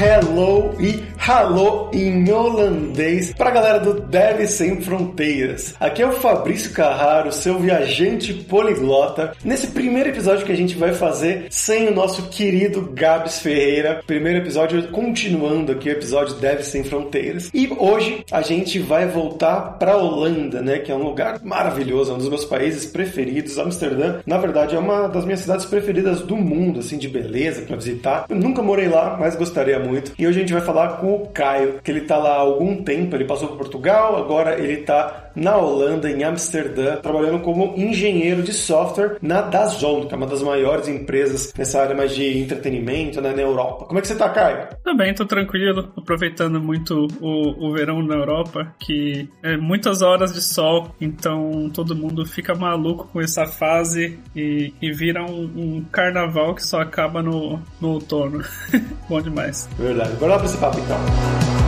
hello e hello em holandês para a galera do Deve Sem Fronteiras. Aqui é o Fabrício Carraro, seu viajante poliglota, nesse primeiro episódio que a gente vai fazer sem o nosso querido Gabs Ferreira. Primeiro episódio continuando aqui o episódio Deve Sem Fronteiras. E hoje a gente vai voltar para Holanda, né, que é um lugar maravilhoso, é um dos meus países preferidos. Amsterdã, na verdade, é uma das minhas cidades preferidas do mundo, assim, de beleza para visitar. Eu nunca morei lá, mas gostaria muito. E hoje a gente vai falar com Caio, que ele tá lá há algum tempo, ele passou por Portugal, agora ele tá na Holanda, em Amsterdã, trabalhando como engenheiro de software na Dazon, que é uma das maiores empresas nessa área mais de entretenimento né, na Europa. Como é que você tá, Caio? Também tô tranquilo, aproveitando muito o, o verão na Europa, que é muitas horas de sol, então todo mundo fica maluco com essa fase e, e vira um, um carnaval que só acaba no, no outono. Bom demais. Verdade. Bora lá pra esse papo então.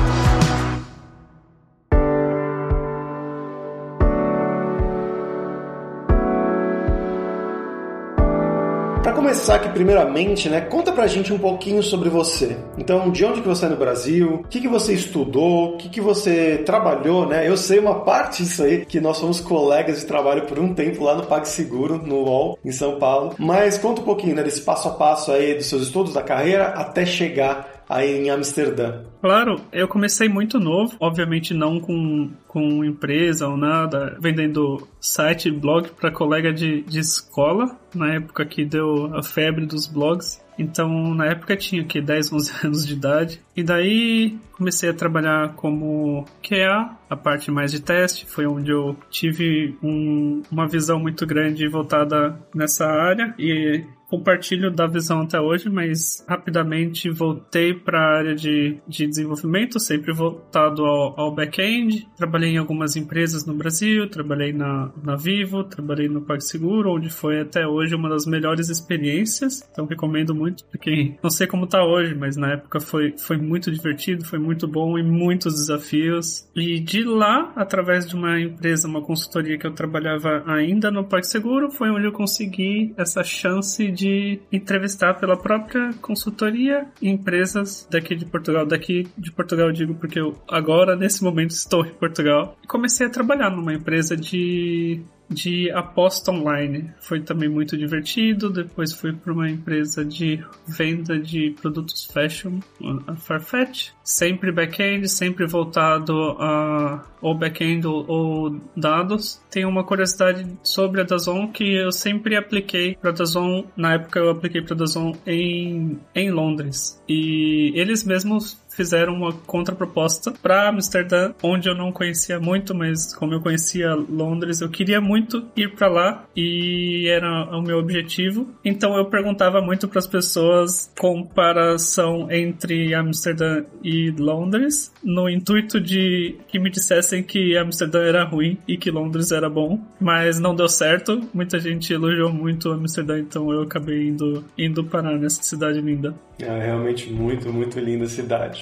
Começar aqui primeiramente, né, conta pra gente um pouquinho sobre você. Então, de onde que você é no Brasil? O que, que você estudou? O que, que você trabalhou, né? Eu sei uma parte disso aí, que nós fomos colegas de trabalho por um tempo lá no PagSeguro, no UOL, em São Paulo. Mas conta um pouquinho, né, desse passo a passo aí dos seus estudos, da carreira, até chegar aí em Amsterdã. Claro, eu comecei muito novo, obviamente não com, com empresa ou nada, vendendo site, blog para colega de, de escola, na época que deu a febre dos blogs. Então, na época tinha que 10, 11 anos de idade. E daí comecei a trabalhar como QA, a parte mais de teste, foi onde eu tive um, uma visão muito grande voltada nessa área e compartilho da visão até hoje, mas rapidamente voltei para a área de, de desenvolvimento, sempre voltado ao, ao back-end. Trabalhei em algumas empresas no Brasil, trabalhei na, na Vivo, trabalhei no PagSeguro, onde foi até hoje uma das melhores experiências. Então recomendo muito para quem não sei como tá hoje, mas na época foi, foi muito divertido, foi muito bom e muitos desafios. E de lá, através de uma empresa, uma consultoria que eu trabalhava ainda no PagSeguro, foi onde eu consegui essa chance de de entrevistar pela própria consultoria empresas daqui de Portugal. Daqui de Portugal digo porque eu agora, nesse momento, estou em Portugal. E comecei a trabalhar numa empresa de de aposta online. Foi também muito divertido. Depois fui para uma empresa de venda de produtos fashion, a Farfetch. Sempre back-end, sempre voltado a ou back-end ou, dados. Tenho uma curiosidade sobre a Dazon que eu sempre apliquei para Dazon. Na época eu apliquei para Dazon em, em Londres. E eles mesmos fizeram uma contraproposta para Amsterdã, onde eu não conhecia muito, mas como eu conhecia Londres, eu queria muito ir para lá e era o meu objetivo. Então eu perguntava muito para as pessoas comparação entre Amsterdã e Londres, no intuito de que me dissessem que Amsterdã era ruim e que Londres era bom, mas não deu certo. Muita gente elogiou muito Amsterdã, então eu acabei indo indo parar nessa cidade linda. É realmente muito, muito linda a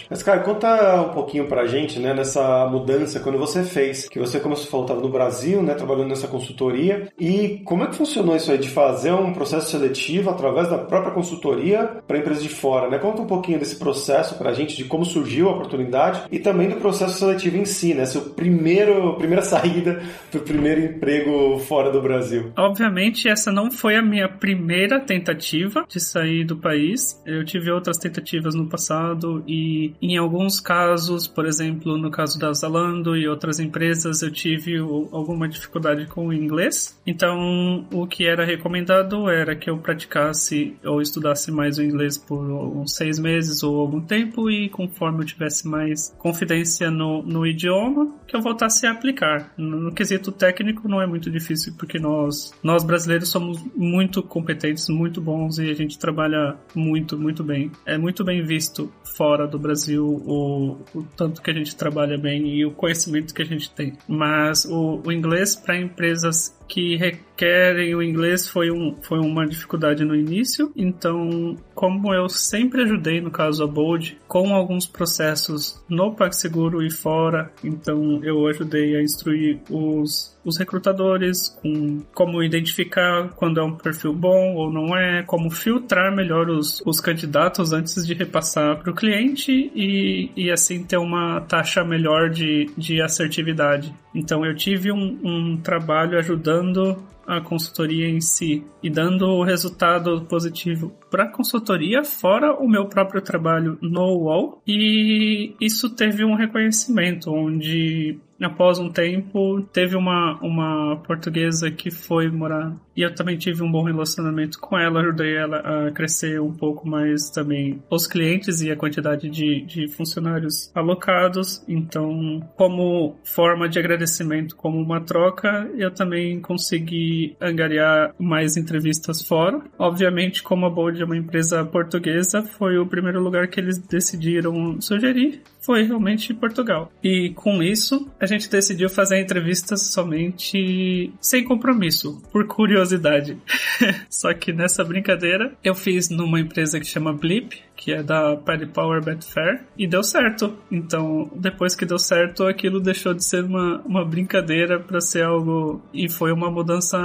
cidade. Mas, cara, conta um pouquinho pra gente, né, nessa mudança quando você fez, que você, como você falou, estava no Brasil, né, trabalhando nessa consultoria, e como é que funcionou isso aí de fazer um processo seletivo através da própria consultoria para empresas de fora, né? Conta um pouquinho desse processo pra gente, de como surgiu a oportunidade e também do processo seletivo em si, né, seu primeiro, primeira saída pro primeiro emprego fora do Brasil. Obviamente, essa não foi a minha primeira tentativa de sair do país. Eu tive outras tentativas no passado e em alguns casos, por exemplo, no caso da Zalando e outras empresas, eu tive alguma dificuldade com o inglês. Então, o que era recomendado era que eu praticasse ou estudasse mais o inglês por uns seis meses ou algum tempo e conforme eu tivesse mais confidência no, no idioma, que eu voltasse a aplicar. No, no quesito técnico não é muito difícil porque nós, nós brasileiros somos muito competentes, muito bons e a gente trabalha muito, muito bem é muito bem visto fora do Brasil o, o tanto que a gente trabalha bem e o conhecimento que a gente tem. Mas o, o inglês para empresas que querem o inglês foi, um, foi uma dificuldade no início, então como eu sempre ajudei, no caso a Bold, com alguns processos no PagSeguro e fora, então eu ajudei a instruir os, os recrutadores com como identificar quando é um perfil bom ou não é, como filtrar melhor os, os candidatos antes de repassar para o cliente e, e assim ter uma taxa melhor de, de assertividade. Então eu tive um, um trabalho ajudando a consultoria em si e dando o resultado positivo para a consultoria, fora o meu próprio trabalho no UOL. E isso teve um reconhecimento, onde após um tempo, teve uma, uma portuguesa que foi morar. E eu também tive um bom relacionamento com ela, ajudei ela a crescer um pouco mais também os clientes e a quantidade de, de funcionários alocados. Então, como forma de agradecimento, como uma troca, eu também consegui angariar mais entrevistas fora. Obviamente, como a Bold é uma empresa portuguesa, foi o primeiro lugar que eles decidiram sugerir foi realmente Portugal. E com isso, a gente decidiu fazer entrevistas somente sem compromisso, por curiosidade. Só que nessa brincadeira, eu fiz numa empresa que chama Blip, que é da Paddy Power Betfair, e deu certo. Então, depois que deu certo, aquilo deixou de ser uma, uma brincadeira para ser algo. E foi uma mudança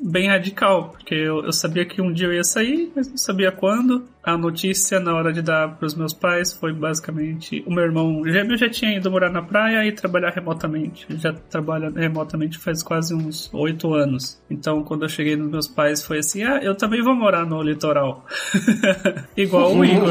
bem radical, porque eu, eu sabia que um dia eu ia sair, mas não sabia quando. A notícia na hora de dar para os meus pais foi basicamente: o meu irmão gêmeo já tinha ido morar na praia e trabalhar remotamente. Ele já trabalha remotamente faz quase uns oito anos. Então, quando eu cheguei nos meus pais, foi assim: ah, eu também vou morar no litoral. Igual o Igor.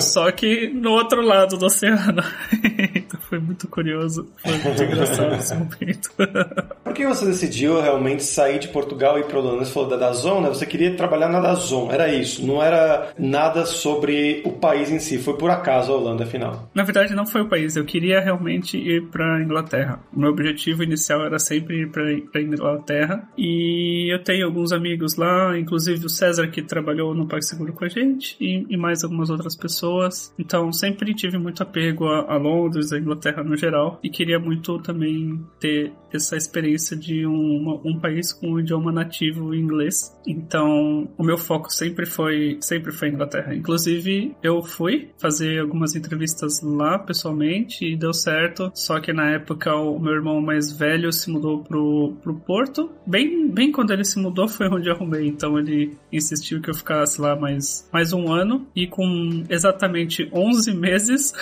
Só que no outro lado do oceano. então foi muito curioso, foi muito engraçado esse momento. Por que você decidiu realmente sair de Portugal e ir para Holanda? Você falou da Dazon, né? Você queria trabalhar na Dazon, era isso. Não era nada sobre o país em si. Foi por acaso a Holanda, afinal. Na verdade, não foi o país. Eu queria realmente ir para Inglaterra. O meu objetivo inicial era sempre ir para Inglaterra. E eu tenho alguns amigos lá, inclusive o César, que trabalhou no PagSeguro com a gente, e, e mais algumas outras pessoas. Então sempre tive muito apego a, a, Londres, a Inglaterra no geral, e queria muito também ter essa experiência de um, um país com o idioma nativo inglês. Então o meu foco sempre foi sempre foi Inglaterra. Inclusive eu fui fazer algumas entrevistas lá pessoalmente e deu certo. Só que na época o meu irmão mais velho se mudou pro, pro Porto. Bem, bem quando ele se mudou foi onde eu arrumei. Então ele insistiu que eu ficasse lá mais, mais um ano e com exatamente 11 meses,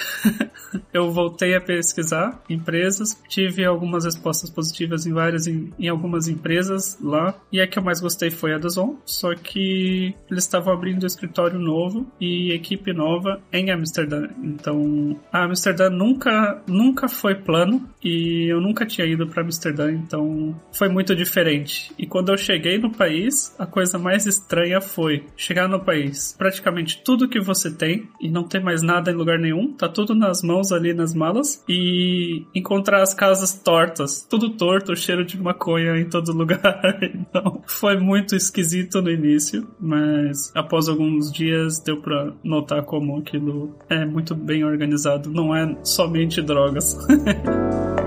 eu voltei a pesquisar empresas, tive algumas respostas positivas em várias, em, em, algumas empresas lá, e a que eu mais gostei foi a Dazon, só que eles estavam abrindo um escritório novo e equipe nova em Amsterdã, então a Amsterdã nunca, nunca foi plano, e eu nunca tinha ido para Amsterdã, então foi muito diferente. E quando eu cheguei no país, a coisa mais estranha foi chegar no país, praticamente tudo que você tem e não ter mais nada em lugar nenhum, tá tudo nas mãos ali nas malas e encontrar as casas tortas, tudo torto, cheiro de maconha em todo lugar. então, foi muito esquisito no início, mas após alguns dias deu para notar como aquilo é muito bem organizado, não é somente drogas.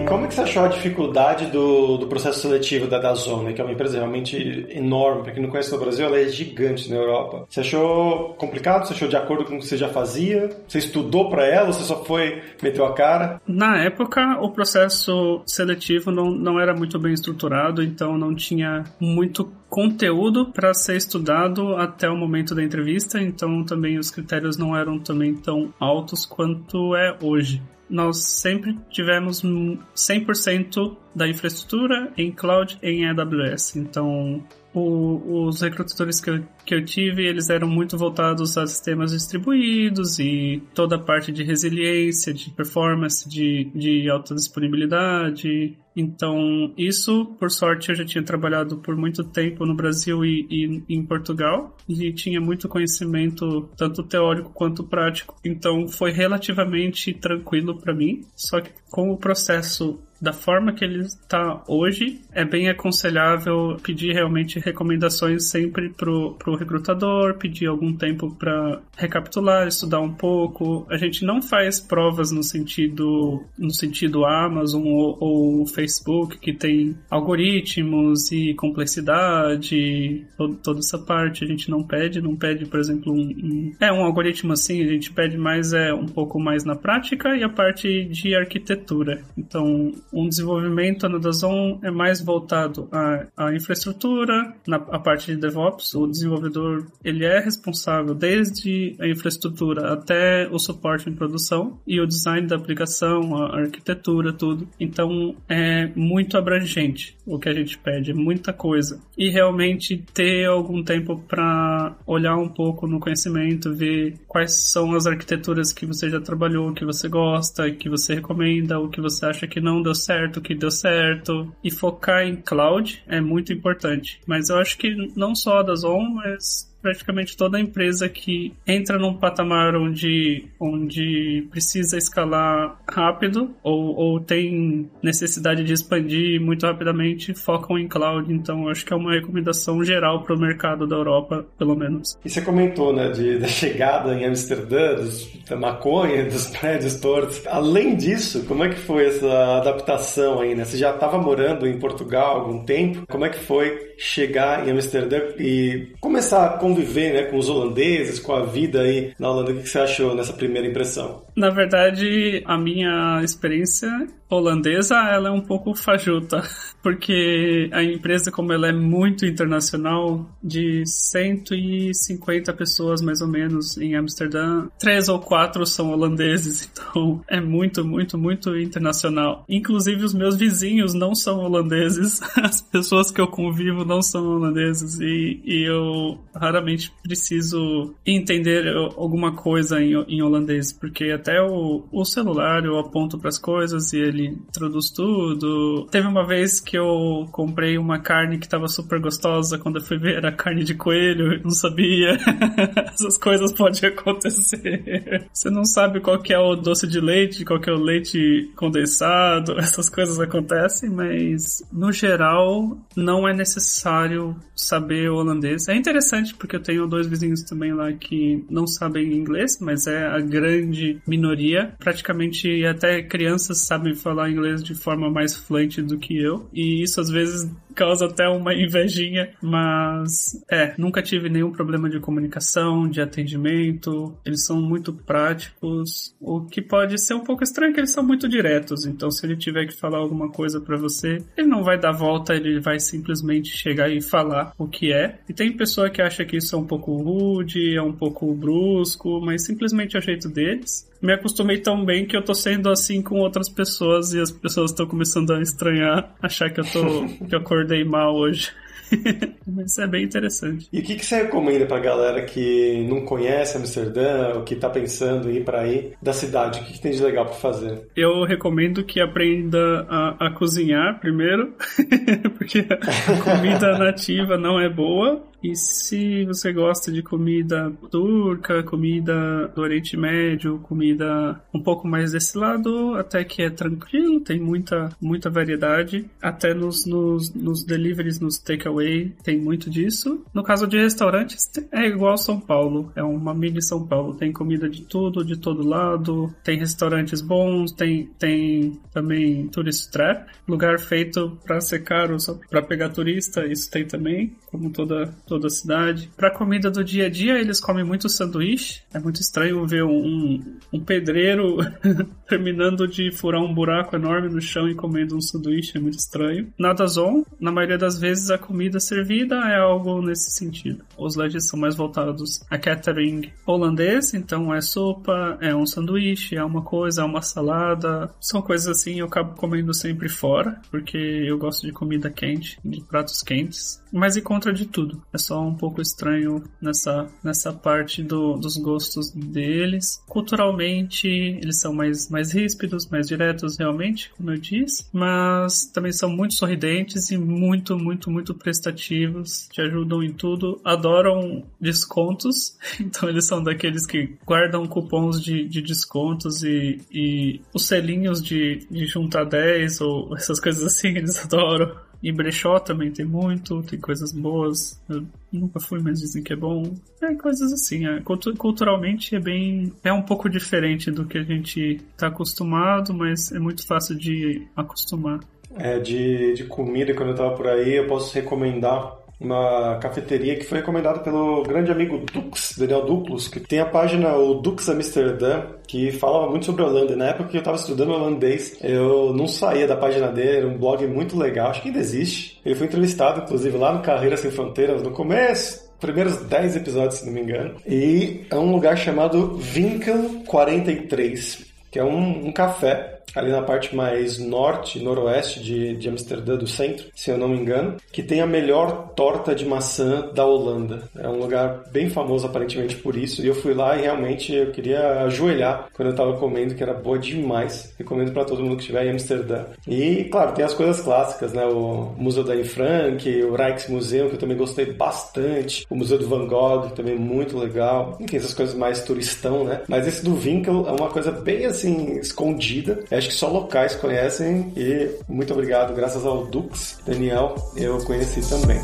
como que você achou a dificuldade do, do processo seletivo da Dazone, que é uma empresa realmente enorme, para quem não conhece no Brasil, ela é gigante na Europa. Você achou complicado? Você achou de acordo com o que você já fazia? Você estudou para ela ou você só foi, meteu a cara? Na época, o processo seletivo não, não era muito bem estruturado, então não tinha muito conteúdo para ser estudado até o momento da entrevista, então também os critérios não eram também tão altos quanto é hoje nós sempre tivemos 100% da infraestrutura em cloud em AWS. Então, o, os recrutadores que eu, que eu tive, eles eram muito voltados a sistemas distribuídos e toda a parte de resiliência, de performance, de, de alta disponibilidade. Então, isso, por sorte, eu já tinha trabalhado por muito tempo no Brasil e, e em Portugal e tinha muito conhecimento, tanto teórico quanto prático. Então, foi relativamente tranquilo para mim. Só que com o processo da forma que ele está hoje, é bem aconselhável pedir realmente recomendações sempre pro, pro recrutador, pedir algum tempo para recapitular, estudar um pouco. A gente não faz provas no sentido no sentido Amazon ou, ou Facebook que tem algoritmos e complexidade, todo, toda essa parte a gente não pede, não pede, por exemplo, um, um é um algoritmo assim, a gente pede mais é um pouco mais na prática e a parte de arquitetura. Então, um desenvolvimento no Dazon é mais voltado à, à infraestrutura, na a parte de DevOps, o desenvolvedor ele é responsável desde a infraestrutura até o suporte em produção e o design da aplicação, a arquitetura, tudo. Então, é muito abrangente o que a gente pede, é muita coisa. E realmente ter algum tempo para olhar um pouco no conhecimento, ver quais são as arquiteturas que você já trabalhou, que você gosta, que você recomenda, o que você acha que não deu certo, que deu certo. E focar em cloud é muito importante. Mas eu acho que não só a da Zon, mas praticamente toda empresa que entra num patamar onde, onde precisa escalar rápido ou, ou tem necessidade de expandir muito rapidamente, focam em cloud. Então, acho que é uma recomendação geral para o mercado da Europa, pelo menos. E você comentou, né, de, da chegada em Amsterdã, dos, da maconha, dos prédios tortos. Além disso, como é que foi essa adaptação aí, né? Você já estava morando em Portugal há algum tempo. Como é que foi chegar em Amsterdã e começar a conviver né, com os holandeses, com a vida aí na Holanda. O que você achou nessa primeira impressão? Na verdade, a minha experiência holandesa, ela é um pouco fajuta, porque a empresa, como ela é muito internacional, de 150 pessoas mais ou menos em Amsterdã, três ou quatro são holandeses, então é muito, muito, muito internacional. Inclusive os meus vizinhos não são holandeses, as pessoas que eu convivo não são holandeses e, e eu raramente preciso entender alguma coisa em, em holandês, porque até o, o celular eu aponto para as coisas e ele traduz tudo. Teve uma vez que eu comprei uma carne que tava super gostosa, quando eu fui ver era carne de coelho, eu não sabia. Essas coisas podem acontecer. Você não sabe qual que é o doce de leite, qual que é o leite condensado, essas coisas acontecem, mas no geral não é necessário saber holandês. É interessante porque eu tenho dois vizinhos também lá que não sabem inglês, mas é a grande minoria. Praticamente até crianças sabem falar inglês de forma mais fluente do que eu. E isso às vezes causa até uma invejinha, mas é, nunca tive nenhum problema de comunicação, de atendimento. Eles são muito práticos. O que pode ser um pouco estranho é que eles são muito diretos. Então, se ele tiver que falar alguma coisa para você, ele não vai dar volta, ele vai simplesmente chegar e falar o que é. E tem pessoa que acha que isso é um pouco rude, é um pouco brusco, mas simplesmente é o jeito deles me acostumei tão bem que eu tô sendo assim com outras pessoas e as pessoas estão começando a estranhar, achar que eu tô que eu acordei mal hoje. Mas é bem interessante. E o que, que você recomenda pra galera que não conhece Amsterdã, ou que tá pensando em ir pra aí da cidade? O que, que tem de legal pra fazer? Eu recomendo que aprenda a, a cozinhar primeiro, porque a comida nativa não é boa. E se você gosta de comida turca, comida do Oriente Médio, comida um pouco mais desse lado, até que é tranquilo, tem muita, muita variedade. Até nos, nos, nos deliveries, nos takeaway, tem muito disso. No caso de restaurantes, é igual São Paulo, é uma mini São Paulo. Tem comida de tudo, de todo lado, tem restaurantes bons, tem, tem também tourist trap, lugar feito para ser caro, só para pegar turista, isso tem também, como toda toda a cidade. Pra comida do dia a dia, eles comem muito sanduíche. É muito estranho ver um, um pedreiro terminando de furar um buraco enorme no chão e comendo um sanduíche. É muito estranho. Nada zon, na maioria das vezes a comida servida é algo nesse sentido. Os ledges são mais voltados a catering holandês, então é sopa, é um sanduíche, é uma coisa, é uma salada. São coisas assim, eu acabo comendo sempre fora, porque eu gosto de comida quente, de pratos quentes. Mas encontra de tudo. É pessoal um pouco estranho nessa, nessa parte do, dos gostos deles. Culturalmente, eles são mais, mais ríspidos, mais diretos, realmente, como eu disse, mas também são muito sorridentes e muito, muito, muito prestativos, te ajudam em tudo, adoram descontos, então eles são daqueles que guardam cupons de, de descontos e, e os selinhos de, de juntar 10 ou essas coisas assim, eles adoram. E brechó também tem muito, tem coisas boas. Eu nunca fui, mas dizem que é bom. É coisas assim. É, culturalmente é bem. É um pouco diferente do que a gente está acostumado, mas é muito fácil de acostumar. É, de, de comida, quando eu tava por aí, eu posso recomendar uma cafeteria que foi recomendada pelo grande amigo Dux, Daniel Duplos, que tem a página o Dux Amsterdã, que falava muito sobre a Holanda. Na época que eu estava estudando holandês, eu não saía da página dele, era um blog muito legal, acho que ainda existe. Ele foi entrevistado, inclusive, lá no Carreira Sem Fronteiras, no começo, primeiros 10 episódios, se não me engano. E é um lugar chamado Winkel 43, que é um, um café ali na parte mais norte, noroeste de, de Amsterdã, do centro, se eu não me engano, que tem a melhor torta de maçã da Holanda. É um lugar bem famoso aparentemente por isso, e eu fui lá e realmente eu queria ajoelhar quando eu tava comendo, que era boa demais. Recomendo para todo mundo que estiver em Amsterdã. E, claro, tem as coisas clássicas, né? O Museu da Anne Frank, o Rijksmuseum, que eu também gostei bastante, o Museu do Van Gogh, também muito legal. Enfim, essas coisas mais turistão, né? Mas esse do Winkel é uma coisa bem, assim, escondida. É acho que só locais conhecem e muito obrigado, graças ao Dux Daniel, eu conheci também.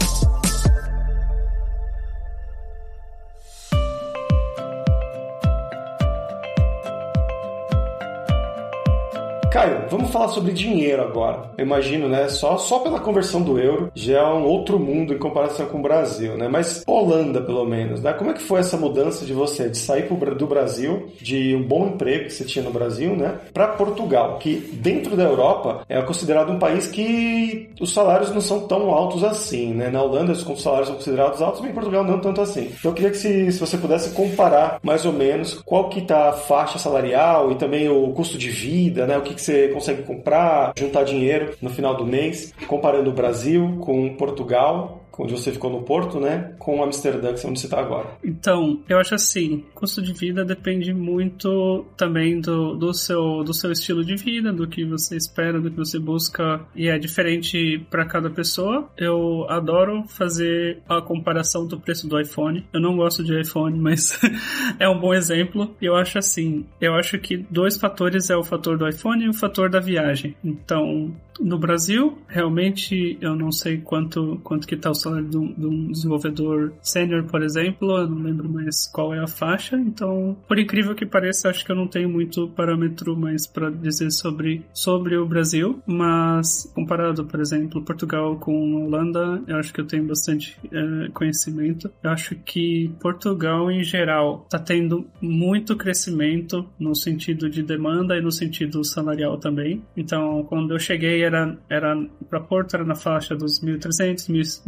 Caio, vamos falar sobre dinheiro agora. Eu imagino, né? Só, só pela conversão do euro já é um outro mundo em comparação com o Brasil, né? Mas Holanda, pelo menos, né? Como é que foi essa mudança de você de sair do Brasil, de um bom emprego que você tinha no Brasil, né? Para Portugal, que dentro da Europa é considerado um país que os salários não são tão altos assim, né? Na Holanda os salários são considerados altos, mas em Portugal não tanto assim. Então eu queria que se, se você pudesse comparar mais ou menos qual que tá a faixa salarial e também o custo de vida, né? O que que você consegue comprar, juntar dinheiro no final do mês, comparando o Brasil com Portugal onde você ficou no Porto, né, com Amsterdã, que é onde você está agora? Então, eu acho assim, custo de vida depende muito também do, do, seu, do seu estilo de vida, do que você espera, do que você busca, e é diferente para cada pessoa. Eu adoro fazer a comparação do preço do iPhone. Eu não gosto de iPhone, mas é um bom exemplo. Eu acho assim, eu acho que dois fatores é o fator do iPhone e o fator da viagem. Então, no Brasil, realmente eu não sei quanto, quanto que tá o salário de um, de um desenvolvedor sênior, por exemplo, eu não lembro mais qual é a faixa, então, por incrível que pareça, acho que eu não tenho muito parâmetro mais para dizer sobre, sobre o Brasil, mas comparado, por exemplo, Portugal com Holanda, eu acho que eu tenho bastante é, conhecimento. Eu acho que Portugal, em geral, está tendo muito crescimento no sentido de demanda e no sentido salarial também. Então, quando eu cheguei era, era para Porto era na faixa dos 1.300, 1.500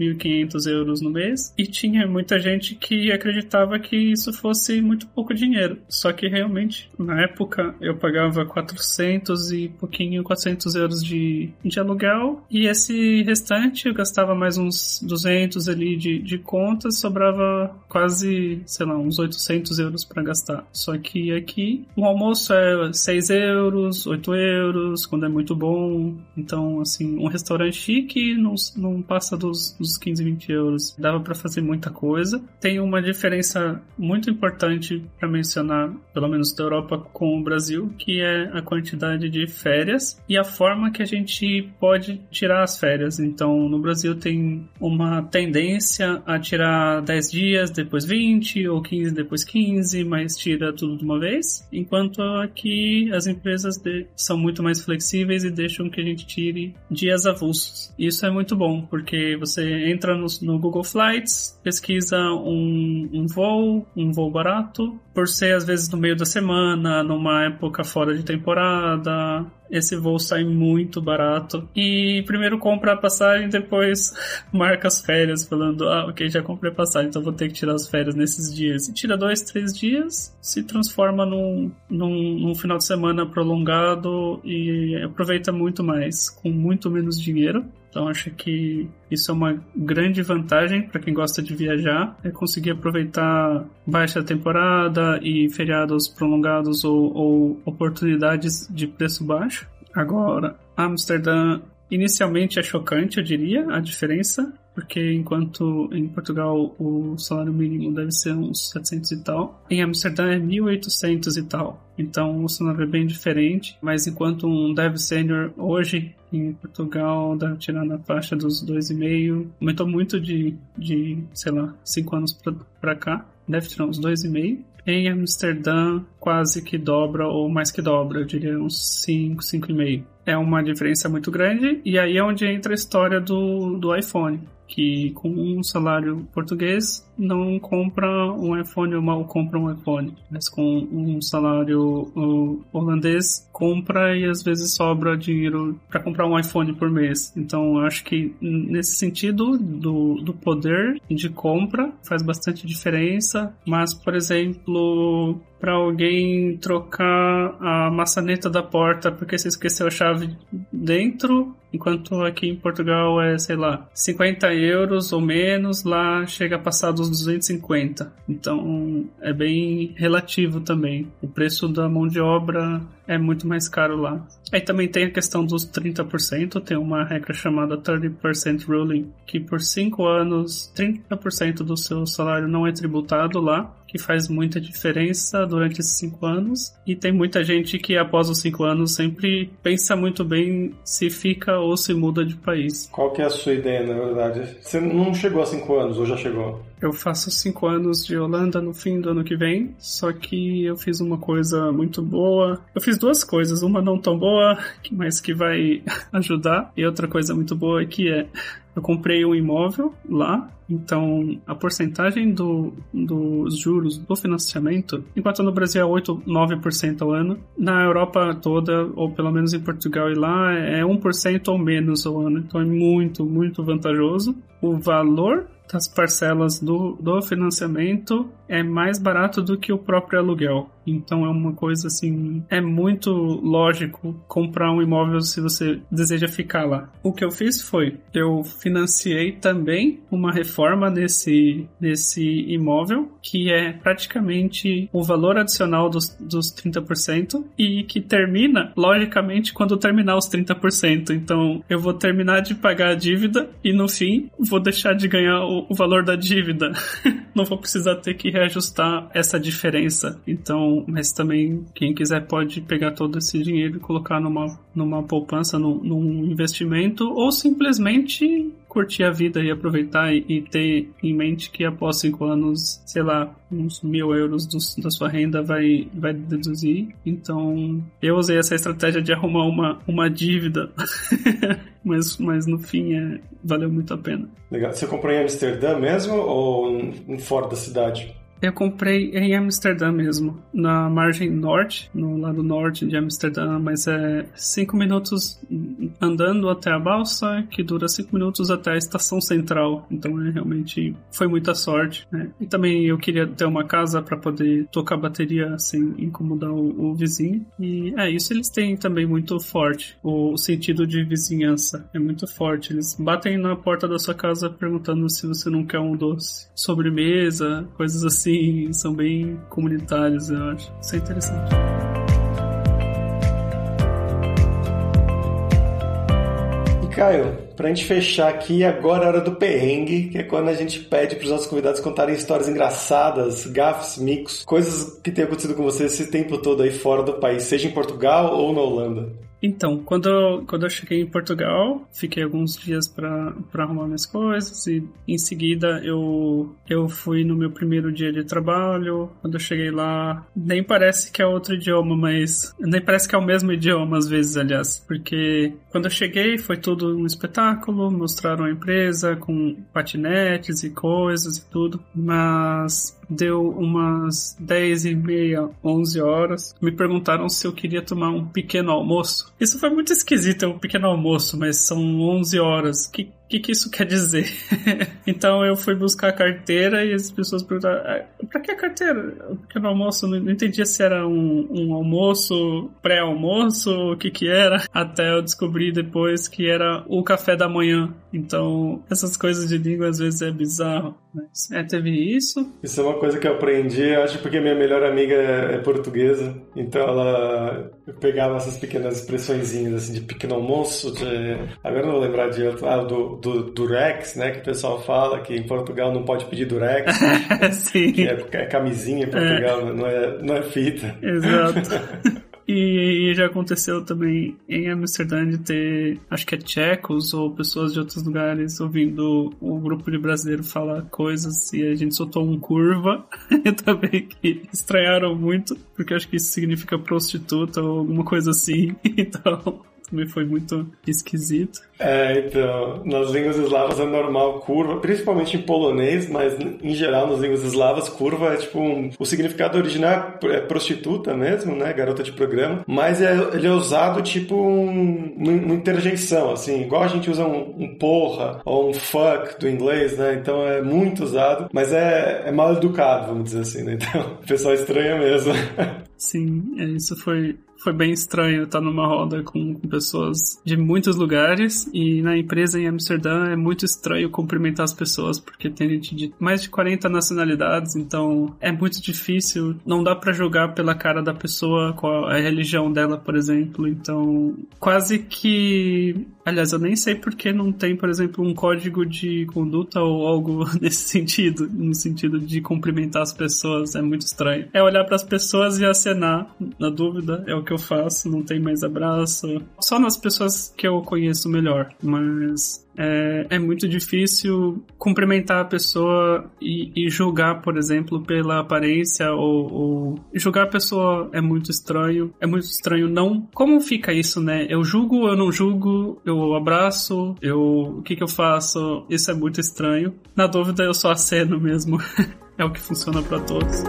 euros no mês e tinha muita gente que acreditava que isso fosse muito pouco dinheiro. Só que realmente, na época, eu pagava 400 e pouquinho, 400 euros de, de aluguel e esse restante eu gastava mais uns 200 ali de, de contas, sobrava quase, sei lá, uns 800 euros para gastar. Só que aqui o almoço é 6 euros, 8 euros, quando é muito bom. Então, assim, um restaurante chique não, não passa dos, dos 15, 20 euros. Dava para fazer muita coisa. Tem uma diferença muito importante para mencionar, pelo menos da Europa com o Brasil, que é a quantidade de férias e a forma que a gente pode tirar as férias. Então, no Brasil tem uma tendência a tirar 10 dias, depois 20, ou 15, depois 15, mas tira tudo de uma vez. Enquanto aqui as empresas são muito mais flexíveis e deixam que a gente tire dias avulsos. Isso é muito bom, porque você entra no, no Google Flights, pesquisa um, um voo, um voo barato, por ser às vezes no meio da semana, numa época fora de temporada, esse voo sai muito barato. E primeiro compra a passagem, depois marca as férias, falando, ah, ok, já comprei passagem, então vou ter que tirar as férias nesses dias. E tira dois, três dias, se transforma num, num, num final de semana prolongado e aproveita muito mais, com muito menos dinheiro. Então acho que isso é uma grande vantagem para quem gosta de viajar, é conseguir aproveitar baixa temporada e feriados prolongados ou, ou oportunidades de preço baixo. Agora, Amsterdã inicialmente é chocante, eu diria, a diferença, porque enquanto em Portugal o salário mínimo deve ser uns 700 e tal, em Amsterdã é 1800 e tal. Então o salário é bem diferente, mas enquanto um dev senior hoje em Portugal deve tirar na faixa dos 2,5, aumentou muito de, de sei lá, 5 anos para cá, deve tirar uns 2,5. Em Amsterdã, quase que dobra ou mais que dobra, eu diria uns 5, 5,5. É uma diferença muito grande, e aí é onde entra a história do, do iPhone que com um salário português não compra um iPhone ou mal compra um iPhone, mas com um salário holandês compra e às vezes sobra dinheiro para comprar um iPhone por mês. Então acho que nesse sentido do, do poder de compra faz bastante diferença, mas por exemplo para alguém trocar a maçaneta da porta porque você esqueceu a chave dentro, enquanto aqui em Portugal é, sei lá, 50 euros ou menos, lá chega a passar dos 250. Então é bem relativo também. O preço da mão de obra é muito mais caro lá. Aí também tem a questão dos 30%, tem uma regra chamada 30% ruling, que por 5 anos 30% do seu salário não é tributado lá, que faz muita diferença durante esses 5 anos. E tem muita gente que após os 5 anos sempre pensa muito bem se fica ou se muda de país. Qual que é a sua ideia, na verdade? Você não chegou a 5 anos ou já chegou? Eu faço cinco anos de Holanda no fim do ano que vem, só que eu fiz uma coisa muito boa. Eu fiz duas coisas, uma não tão boa, mas que vai ajudar, e outra coisa muito boa que é eu comprei um imóvel lá, então a porcentagem do, dos juros do financiamento, enquanto no Brasil é 8, 9% ao ano, na Europa toda, ou pelo menos em Portugal e lá, é 1% ou menos ao ano. Então é muito, muito vantajoso. O valor das parcelas do, do financiamento é mais barato do que o próprio aluguel. Então é uma coisa assim, é muito lógico comprar um imóvel se você deseja ficar lá. O que eu fiz foi, eu financiei também uma reforma nesse, nesse imóvel, que é praticamente o valor adicional dos, dos 30% e que termina, logicamente, quando terminar os 30%. Então eu vou terminar de pagar a dívida e no fim vou deixar de ganhar o, o valor da dívida. Não vou precisar ter que reajustar essa diferença. Então, mas também quem quiser pode pegar todo esse dinheiro e colocar numa, numa poupança, num, num investimento, ou simplesmente curtir a vida e aproveitar e, ter em mente que após cinco anos, sei lá, uns mil euros do, da sua renda vai, vai deduzir. Então, eu usei essa estratégia de arrumar uma, uma dívida, mas, mas no fim é, valeu muito a pena. Legal. Você comprou em Amsterdã mesmo ou fora da cidade? Eu comprei em Amsterdã mesmo, na margem norte, no lado norte de Amsterdã, mas é cinco minutos andando até a balsa, que dura cinco minutos até a estação central. Então é realmente foi muita sorte. Né? E também eu queria ter uma casa para poder tocar bateria sem incomodar o, o, vizinho. E é isso, eles têm também muito forte o sentido de vizinhança. É muito forte. Eles batem na porta da sua casa perguntando se você não quer um doce, sobremesa, coisas assim assim, são bem comunitários, eu acho. Isso é interessante. E Caio, pra gente fechar aqui, agora é a hora do perrengue, que é quando a gente pede pros nossos convidados contarem histórias engraçadas, gafes, micos, coisas que tem acontecido com você esse tempo todo aí fora do país, seja em Portugal ou na Holanda. Então, quando eu, quando eu cheguei em Portugal, fiquei alguns dias para arrumar minhas coisas e em seguida eu, eu fui no meu primeiro dia de trabalho. Quando eu cheguei lá, nem parece que é outro idioma, mas nem parece que é o mesmo idioma às vezes, aliás, porque quando eu cheguei foi tudo um espetáculo, mostraram a empresa com patinetes e coisas e tudo, mas deu umas 10 e meia, 11 horas. Me perguntaram se eu queria tomar um pequeno almoço. Isso foi muito esquisito, é um pequeno almoço, mas são 11 horas. Que que, que isso quer dizer? então eu fui buscar a carteira e as pessoas perguntaram: ah, pra que a carteira? Porque no almoço não, entendia se era um, um almoço, pré-almoço, o que que era, até eu descobri depois que era o café da manhã. Então essas coisas de língua às vezes é bizarro. Mas, é, teve isso. Isso é uma coisa que eu aprendi, acho porque minha melhor amiga é, é portuguesa, então ela pegava essas pequenas expressõezinhas assim de pequeno almoço, de... agora não vou lembrar de ah, do, do durex, né, que o pessoal fala que em Portugal não pode pedir durex, Sim. que é, é camisinha em Portugal, é. Não, é, não é fita. Exato. E, já aconteceu também em Amsterdã de ter, acho que é tchecos ou pessoas de outros lugares ouvindo o grupo de brasileiro falar coisas e a gente soltou um curva também que estranharam muito, porque acho que isso significa prostituta ou alguma coisa assim. Então, também foi muito esquisito. É, então, nas línguas eslavas é normal curva, principalmente em polonês, mas em geral nas línguas eslavas curva é tipo um, o significado original é prostituta mesmo, né, garota de programa, mas é, ele é usado tipo um, uma interjeição, assim, igual a gente usa um, um, porra ou um fuck do inglês, né, então é muito usado, mas é, é mal educado, vamos dizer assim, né, então o pessoal estranha mesmo. Sim, é, isso foi foi bem estranho estar numa roda com, pessoas de muitos lugares e na empresa em Amsterdã é muito estranho cumprimentar as pessoas porque tem gente de mais de 40 nacionalidades, então é muito difícil, não dá para julgar pela cara da pessoa qual a religião dela, por exemplo, então quase que Aliás, eu nem sei porque não tem, por exemplo, um código de conduta ou algo nesse sentido, no sentido de cumprimentar as pessoas, é muito estranho. É olhar para as pessoas e acenar, na dúvida, é o que eu faço, não tem mais abraço. Só nas pessoas que eu conheço melhor, mas é, é muito difícil cumprimentar a pessoa e, e julgar, por exemplo, pela aparência ou, ou, julgar a pessoa é muito estranho. É muito estranho não. Como fica isso, né? Eu julgo, eu não julgo, eu abraço, eu o que que eu faço? Isso é muito estranho. Na dúvida, eu só aceno mesmo. é o que funciona para todos.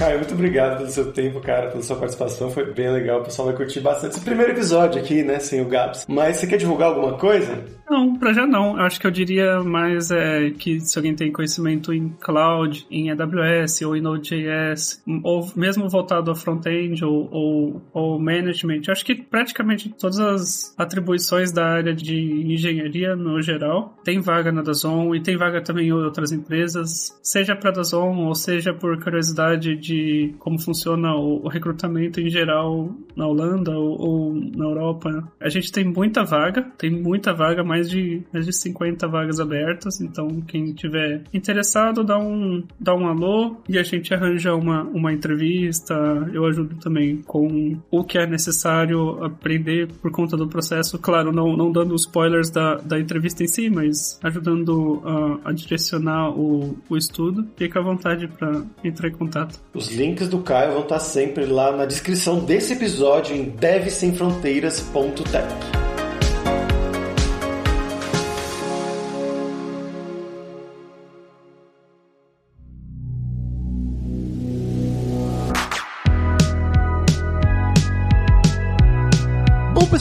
Caio, muito obrigado pelo seu tempo, cara, pela sua participação. Foi bem legal. O pessoal vai curtir bastante esse primeiro episódio aqui, né, sem o Gabs. Mas você quer divulgar alguma coisa? Não, pra já não. Eu acho que eu diria mais é, que se alguém tem conhecimento em cloud, em AWS ou em Node.js, ou mesmo voltado a front-end ou, ou, ou management, eu acho que praticamente todas as atribuições da área de engenharia no geral tem vaga na Dazon e tem vaga também em outras empresas, seja para Dazon ou seja por curiosidade de como funciona o, o recrutamento em geral na Holanda ou, ou na Europa. A gente tem muita vaga, tem muita vaga, mais de, mais de 50 vagas abertas, então quem tiver interessado, dá um, dá um alô e a gente arranja uma, uma entrevista. Eu ajudo também com o que é necessário aprender por conta do processo. Claro, não, não dando spoilers da, da entrevista em si, mas ajudando a, a direcionar o, o estudo. Fica à vontade para entrar em contato. Os links do Caio vão estar sempre lá na descrição desse episódio em devsemfronteiras.tech.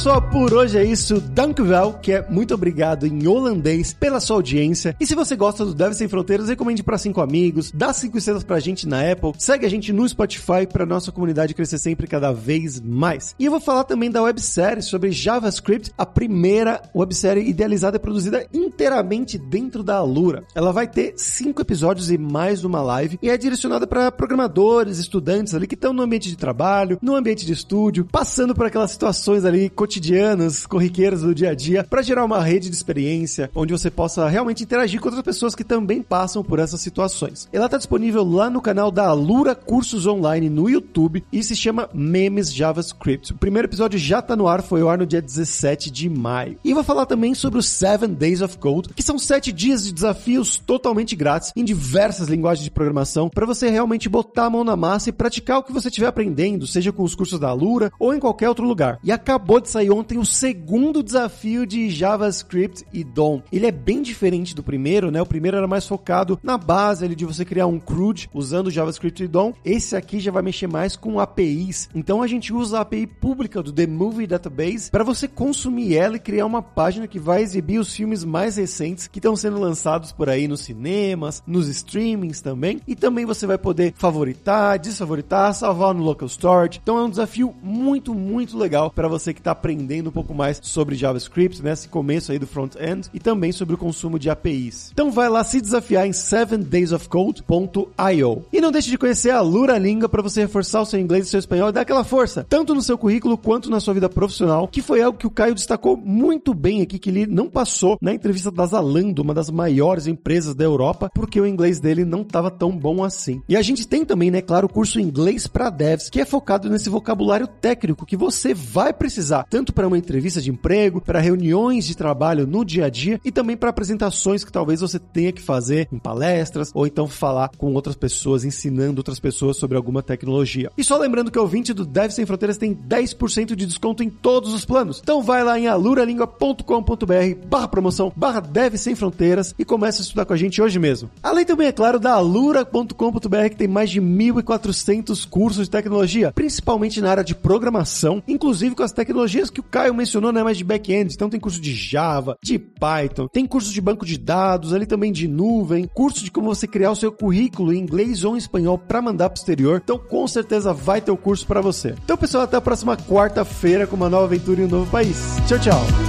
pessoal, por hoje é isso. Dankjewel, que é muito obrigado em holandês pela sua audiência. E se você gosta do Deve Sem Fronteiras, recomende para cinco amigos, dá cinco estrelas pra gente na Apple, segue a gente no Spotify para nossa comunidade crescer sempre cada vez mais. E eu vou falar também da websérie sobre JavaScript, a primeira websérie idealizada e produzida inteiramente dentro da Alura. Ela vai ter cinco episódios e mais uma live e é direcionada para programadores, estudantes ali que estão no ambiente de trabalho, no ambiente de estúdio, passando por aquelas situações ali cotidianas, corriqueiras do dia a dia, para gerar uma rede de experiência onde você possa realmente interagir com outras pessoas que também passam por essas situações. Ela está disponível lá no canal da Alura Cursos Online no YouTube e se chama Memes JavaScript. O primeiro episódio já está no ar, foi ao ar no dia 17 de maio. E vou falar também sobre os 7 Days of Code, que são 7 dias de desafios totalmente grátis em diversas linguagens de programação para você realmente botar a mão na massa e praticar o que você estiver aprendendo, seja com os cursos da Alura ou em qualquer outro lugar. E acabou de sair ontem o segundo desafio de JavaScript e DOM. Ele é bem diferente do primeiro, né? O primeiro era mais focado na base ali de você criar um CRUD usando JavaScript e DOM. Esse aqui já vai mexer mais com APIs. Então a gente usa a API pública do The Movie Database para você consumir ela e criar uma página que vai exibir os filmes mais recentes que estão sendo lançados por aí nos cinemas, nos streamings também. E também você vai poder favoritar, desfavoritar, salvar no local storage. Então é um desafio muito, muito legal para você que está aprendendo um pouco mais sobre JavaScript, né, começo aí do front-end e também sobre o consumo de APIs. Então vai lá se desafiar em 7daysofcode.io. E não deixe de conhecer a Lura Língua para você reforçar o seu inglês e seu espanhol e dar aquela força, tanto no seu currículo quanto na sua vida profissional, que foi algo que o Caio destacou muito bem aqui, que ele não passou na entrevista da Zalando, uma das maiores empresas da Europa, porque o inglês dele não estava tão bom assim. E a gente tem também, né, claro, o curso Inglês para Devs, que é focado nesse vocabulário técnico que você vai precisar, tanto para uma entrevista de emprego, para reuniões de trabalho no dia a dia e também para apresentações que talvez você tenha que fazer em palestras ou então falar com outras pessoas, ensinando outras pessoas sobre alguma tecnologia. E só lembrando que o ouvinte do Dev Sem Fronteiras tem 10% de desconto em todos os planos. Então vai lá em aluralingua.com.br barra promoção barra Dev Sem Fronteiras e comece a estudar com a gente hoje mesmo. Além também, é claro, da alura.com.br que tem mais de 1.400 cursos de tecnologia, principalmente na área de programação, inclusive com as tecnologias que o Caio mencionou, né, mais de back-end. Então tem curso de Java, de Python, tem curso de banco de dados, ali também de nuvem, curso de como você criar o seu currículo em inglês ou em espanhol para mandar pro exterior. Então com certeza vai ter o curso para você. Então pessoal, até a próxima quarta-feira com uma nova aventura em um novo país. Tchau, tchau.